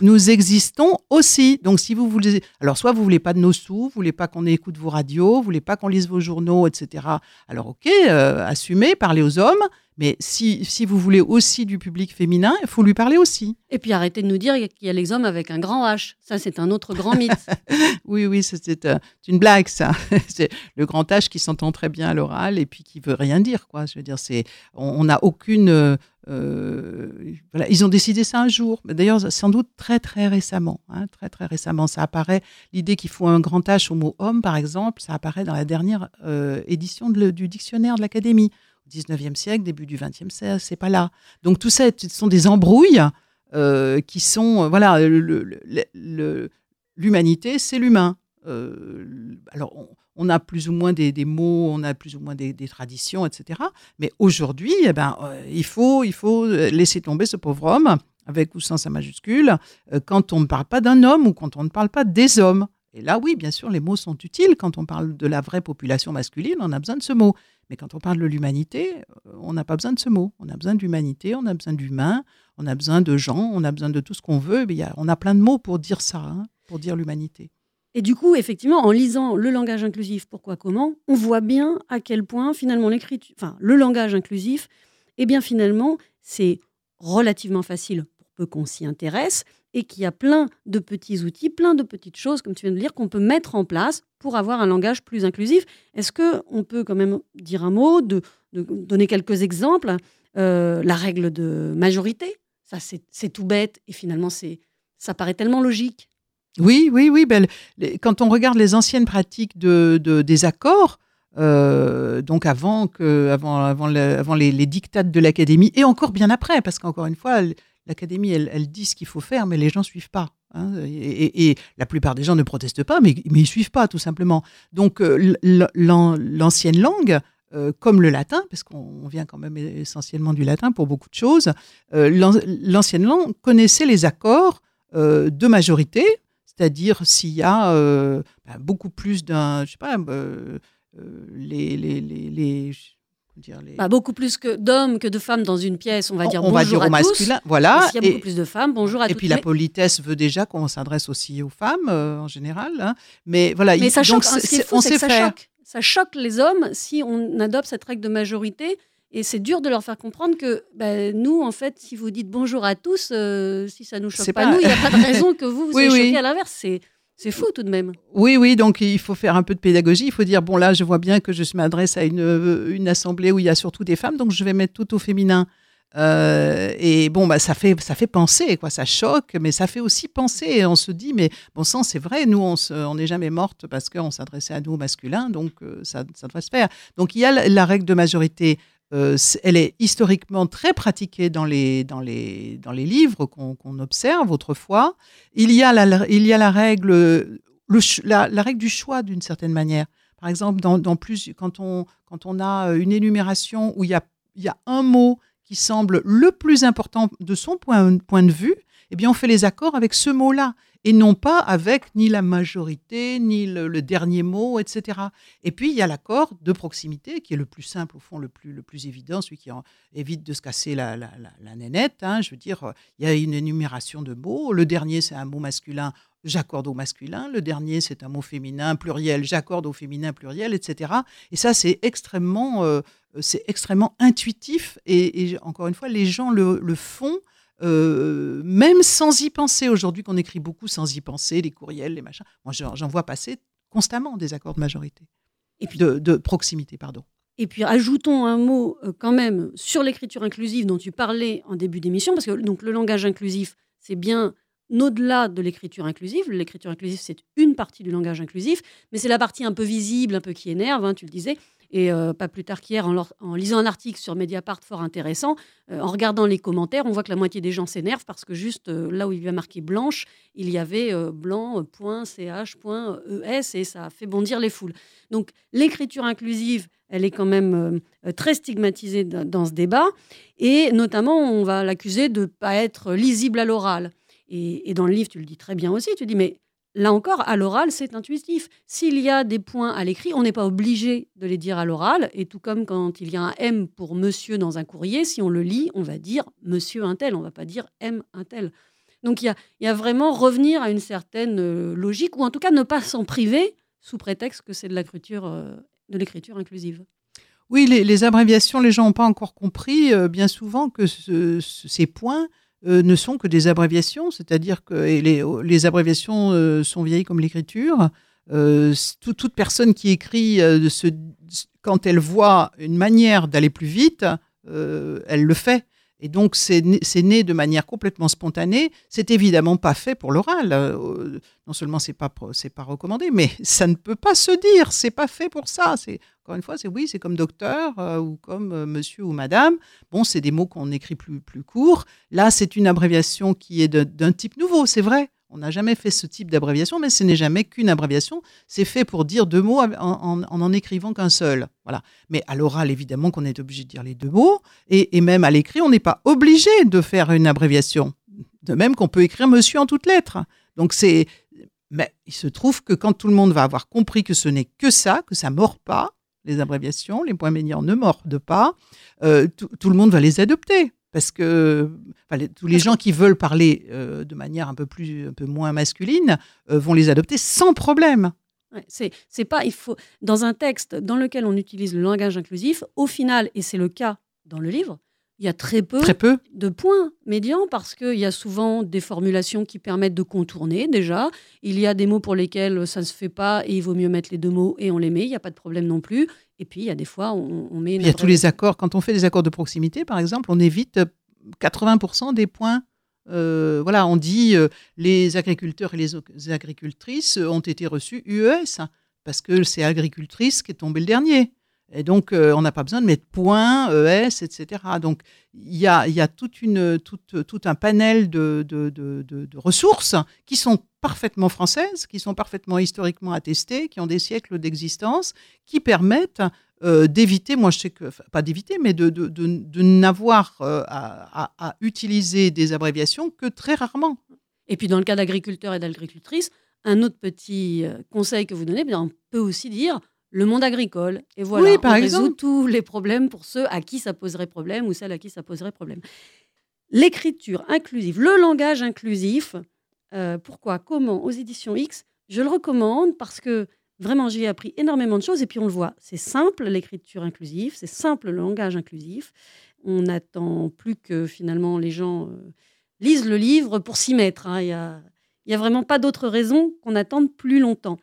nous existons aussi. Donc, si vous voulez, alors soit vous voulez pas de nos sous, vous voulez pas qu'on écoute vos radios, vous voulez pas qu'on lise vos journaux, etc. Alors, ok, euh, assumez, parlez aux hommes. Mais si, si vous voulez aussi du public féminin, il faut lui parler aussi. Et puis arrêtez de nous dire qu'il y a les hommes avec un grand H. Ça, c'est un autre grand mythe. Oui, oui, c'est euh, une blague, ça. c'est le grand H qui s'entend très bien à l'oral et puis qui veut rien dire, quoi. Je veux dire, c'est, on n'a aucune. euh, euh, voilà, ils ont décidé ça un jour. D'ailleurs, sans doute très très récemment, hein, très très récemment, ça apparaît. L'idée qu'il faut un grand H au mot homme, par exemple, ça apparaît dans la dernière euh, édition de du dictionnaire de l'Académie. Au 19e siècle, début du 20e siècle, c'est pas là. Donc tout ça, ce sont des embrouilles euh, qui sont, euh, voilà, l'humanité, c'est l'humain. Euh, alors, on, a plus ou moins des, mots, on a plus ou moins des, traditions, etc. Mais aujourd'hui, eh ben, il, faut, il faut laisser tomber ce pauvre homme avec ou sans sa majuscule, quand on ne parle pas d'un homme ou quand on ne parle pas des hommes. Et là, oui, bien sûr, les mots sont utiles. Quand on parle de la vraie population masculine, on a besoin de ce mot. Mais quand on parle de l'humanité, euh, on n'a pas besoin de ce mot. On a besoin d'humanité, on a besoin d'humain, on a besoin de gens, on a besoin de tout ce qu'on veut. Mais on a plein de mots pour dire ça, hein, pour dire l'humanité. Et du coup, effectivement, en lisant le langage inclusif, pourquoi, comment, on voit bien à quel point finalement l'écriture, enfin le langage inclusif, eh bien finalement, c'est relativement facile pour peu qu'on s'y intéresse et qu'il y a plein de petits outils, plein de petites choses, comme tu viens de dire, qu'on peut mettre en place pour avoir un langage plus inclusif. Est-ce que on peut quand même dire un mot, donner quelques exemples Euh, La règle de majorité, ça c'est tout bête et finalement c'est ça paraît tellement logique. Oui, oui, oui. ben, quand on regarde les anciennes pratiques de, de- des accords, euh, donc avant, que, avant, avant, le- les, les dictates de l'académie, et encore bien après, parce qu'encore une fois, l'académie, elle, elle dit ce qu'il faut faire, mais les gens suivent pas. hein. et, la plupart des gens ne protestent pas, mais, mais ils suivent pas, tout simplement. Donc, euh, l'ancienne langue, euh, comme le latin, parce qu'on vient quand même essentiellement du latin pour beaucoup de choses, euh, l'an- l'ancienne langue connaissait les accords de majorité, c'est-à-dire s'il y a bah, beaucoup plus d'un, je sais pas, les, les, les, dire, les- Bah, beaucoup plus que d'hommes que de femmes dans une pièce, on va dire on bonjour va dire à au masculin, voilà. tous. S'il y a Et, beaucoup plus de femmes, bonjour à et toutes. puis la mais, politesse veut déjà qu'on s'adresse aussi aux femmes euh, en général. hein. Mais voilà, mais il- ça choque. hein, c'est- Ce qui est c'est- fou, on que sait ça faire. choque. Ça choque les hommes si on adopte cette règle de majorité. Et c'est dur de leur faire comprendre que bah, nous, en fait, si vous dites bonjour à tous, euh, si ça nous choque pas, pas- nous, il n'y a pas de raison que vous vous Oui, soyez oui. choqués à l'inverse. C'est c'est fou tout de même. Oui, oui, donc il faut faire un peu de pédagogie. Il faut dire, bon là, je vois bien que je m'adresse à une, euh, une assemblée où il y a surtout des femmes, donc je vais mettre tout au féminin. Euh, et bon, bah, ça, fait, ça fait penser, quoi. ça choque, mais ça fait aussi penser. Et on se dit, mais bon sang, c'est vrai, nous, on n'est jamais morte parce qu'on s'adressait à nous au masculin, donc euh, ça, ça devrait se faire. Donc il y a la règle de majorité. Euh, elle est historiquement très pratiquée dans les, dans les, dans les livres qu'on observe autrefois. Il y a la, il y a la règle la, règle du choix d'une certaine manière. Par exemple, dans, dans plus, quand, on, quand on a euh, une énumération où il y a, y a un mot qui semble le plus important de son point, point de vue, eh bien, on fait les accords avec ce mot-là et non pas avec ni la majorité, ni le, dernier mot, etc. Et puis, il y a l'accord de proximité, qui est le plus simple, au fond, le plus, le plus évident, celui qui évite de se casser la, la, la- nénette. hein. Je veux dire, il y a une énumération de mots. Le dernier, c'est un mot masculin, j'accorde au masculin. Le dernier, c'est un mot féminin, pluriel, j'accorde au féminin, pluriel, etc. Et ça, c'est extrêmement, euh, c'est extrêmement intuitif. Et, et encore une fois, les gens le, le font. Euh, même sans y penser, aujourd'hui qu'on écrit beaucoup sans y penser, les courriels, les machins, moi j'en vois passer constamment des accords de majorité, Et puis, de, de proximité, pardon. Et puis ajoutons un mot euh, quand même sur l'écriture inclusive dont tu parlais en début d'émission, parce que donc, le langage inclusif, c'est bien au-delà de l'écriture inclusive. L'écriture inclusive, c'est une partie du langage inclusif, mais c'est la partie un peu visible, un peu qui énerve, hein, tu le disais. Et euh, pas plus tard qu'hier, en, lisant un article sur Mediapart fort intéressant, euh, en regardant les commentaires, on voit que la moitié des gens s'énervent parce que juste euh, là où il y a marqué blanche, il y avait euh, blanc, euh, point, ch, point, euh, es, et ça a fait bondir les foules. Donc l'écriture inclusive, elle est quand même très stigmatisée dans, dans ce débat. Et notamment, on va l'accuser de ne pas être lisible à l'oral. Et, et dans le livre, tu le dis très bien aussi, tu dis, mais là encore, à l'oral, c'est intuitif. S'il y a des points à l'écrit, on n'est pas obligé de les dire à l'oral. Et tout comme quand il y a un M pour monsieur dans un courrier, si on le lit, on va dire monsieur un tel, on va pas dire M un tel. Donc il y a, vraiment revenir à une certaine euh, logique, ou en tout cas ne pas s'en priver sous prétexte que c'est de l'écriture euh, inclusive. Oui, les, abréviations, les gens n'ont pas encore compris euh, bien souvent que ce- ces points euh, ne sont que des abréviations, c'est-à-dire que et les, abréviations euh, sont vieilles comme l'écriture. Euh, toute personne qui écrit, quand elle voit une manière d'aller plus vite, elle le fait. Et donc, c'est né, né de manière complètement spontanée. C'est évidemment pas fait pour l'oral. Euh, non seulement c'est pas c'est pas recommandé, mais ça ne peut pas se dire. C'est pas fait pour ça. C'est encore une fois, c'est oui, c'est comme docteur euh, ou comme euh, monsieur ou madame. Bon, c'est des mots qu'on écrit plus plus court. Là, c'est une abréviation qui est d'un type nouveau. C'est vrai. On n'a jamais fait ce type d'abréviation, mais ce n'est jamais qu'une abréviation. C'est fait pour dire deux mots en en, écrivant qu'un seul. Voilà. Mais à l'oral, évidemment, qu'on est obligé de dire les deux mots. Et, même à l'écrit, on n'est pas obligé de faire une abréviation. De même qu'on peut écrire monsieur en toutes lettres. Donc c'est, mais il se trouve que quand tout le monde va avoir compris que ce n'est que ça, que ça mord pas, les abréviations, les points médians ne mordent pas, euh, tout le monde va les adopter. Parce que enfin, les- tous les gens qui veulent parler euh, de manière un peu plus, un peu moins masculine euh, vont les adopter sans problème. Ouais, c'est, c'est pas, il faut, dans un texte dans lequel on utilise le langage inclusif, au final, et c'est le cas dans le livre, il y a très peu Très peu. de points médians parce qu'il y a souvent des formulations qui permettent de contourner déjà. Il y a des mots pour lesquels ça ne se fait pas et il vaut mieux mettre les deux mots et on les met, il n'y a pas de problème non plus. Et puis il y a des fois, on, on met. une Il y a tous les accords. Quand on fait des accords de proximité, par exemple, on évite euh, 80% des points. Euh, voilà, on dit euh, les agriculteurs et les agricultrices ont été reçus UES parce que c'est agricultrice qui est tombé le dernier. Et donc, euh, on n'a pas besoin de mettre point, ES, etc. Donc, il y a, tout un panel de, ressources qui sont parfaitement françaises, qui sont parfaitement historiquement attestées, qui ont des siècles d'existence, qui permettent euh, d'éviter, moi je sais que, pas d'éviter, mais de, n'avoir euh, à, utiliser des abréviations que très rarement. Et puis dans le cas d'agriculteurs et d'agricultrices, un autre petit euh, conseil que vous donnez, on peut aussi dire le monde agricole. Et voilà, Oui, par on exemple. résout tous les problèmes pour ceux à qui ça poserait problème ou celles à qui ça poserait problème. L'écriture inclusive, le langage inclusif, euh, pourquoi, comment, aux éditions X, je le recommande parce que vraiment j'y ai appris énormément de choses et puis on le voit, c'est simple l'écriture inclusive, c'est simple le langage inclusif. On n'attend plus que finalement les gens euh, lisent le livre pour s'y mettre. hein. Il n'y a, il y a vraiment pas d'autre raison qu'on attende plus longtemps.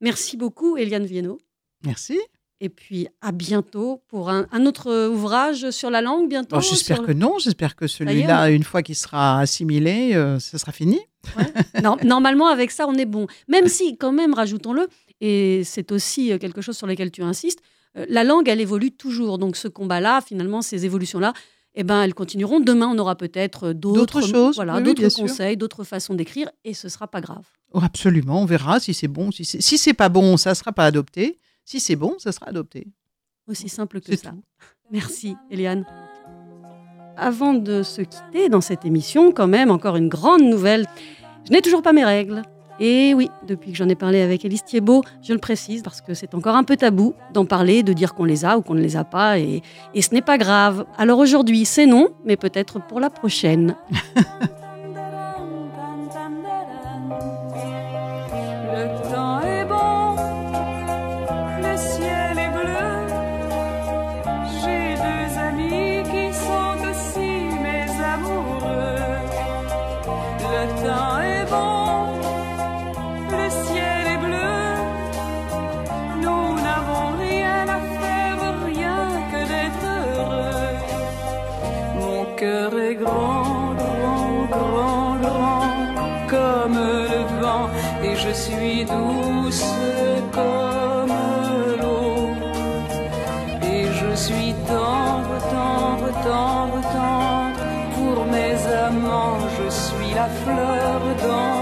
Merci beaucoup Eliane Viennot. Merci. Et puis à bientôt pour un, un autre ouvrage sur la langue bientôt. Bon, j'espère sur- que non, j'espère que celui-là, une fois qu'il sera assimilé, euh, ce sera fini. Non, normalement, avec ça, on est bon. Même si, quand même, rajoutons-le, et c'est aussi euh, quelque chose sur lequel tu insistes, euh, la langue, elle évolue toujours. Donc ce combat-là, finalement, ces évolutions-là, eh ben, elles continueront. Demain, on aura peut-être euh, d'autres choses, voilà, oui, oui, d'autres conseils, d'autres façons d'écrire, et ce sera pas grave. Oh, absolument, on verra si c'est bon. Si c'est si pas bon, ça ne sera pas adopté. Si c'est bon, ça sera adopté. Aussi simple que ça. tout. Merci, Eliane. Avant de se quitter dans cette émission, quand même, encore une grande nouvelle. Je n'ai toujours pas mes règles. Et oui, depuis que j'en ai parlé avec Élise Thiebaud, je le précise parce que c'est encore un peu tabou d'en parler, de dire qu'on les a ou qu'on ne les a pas, et, et ce n'est pas grave. Alors aujourd'hui, c'est non, mais peut-être pour la prochaine. suis douce comme l'eau. Et je suis tendre, tendre, tendre, tendre, pour mes amants, je suis la fleur dans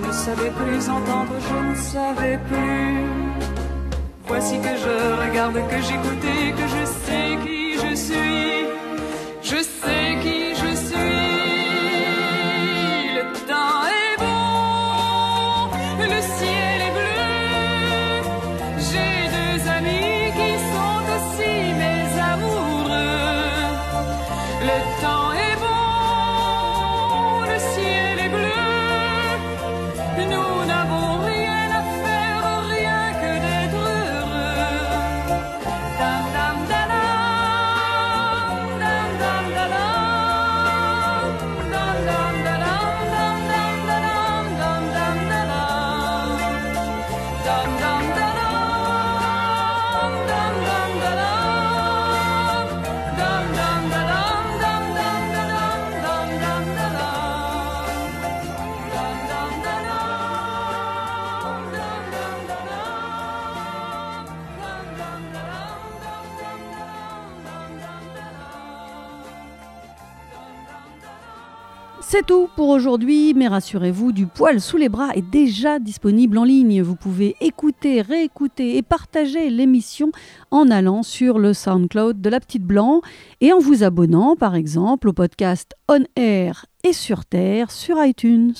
je ne savais plus entendre, je ne savais plus. Voici que je regarde, que j'écoute et que je sais qui je suis. Je sais qui C'est tout pour aujourd'hui, mais rassurez-vous, du poil sous les bras est déjà disponible en ligne. Vous pouvez écouter, réécouter et partager l'émission en allant sur le SoundCloud de la Petite Blanc et en vous abonnant par exemple au podcast On Air et sur Terre sur iTunes.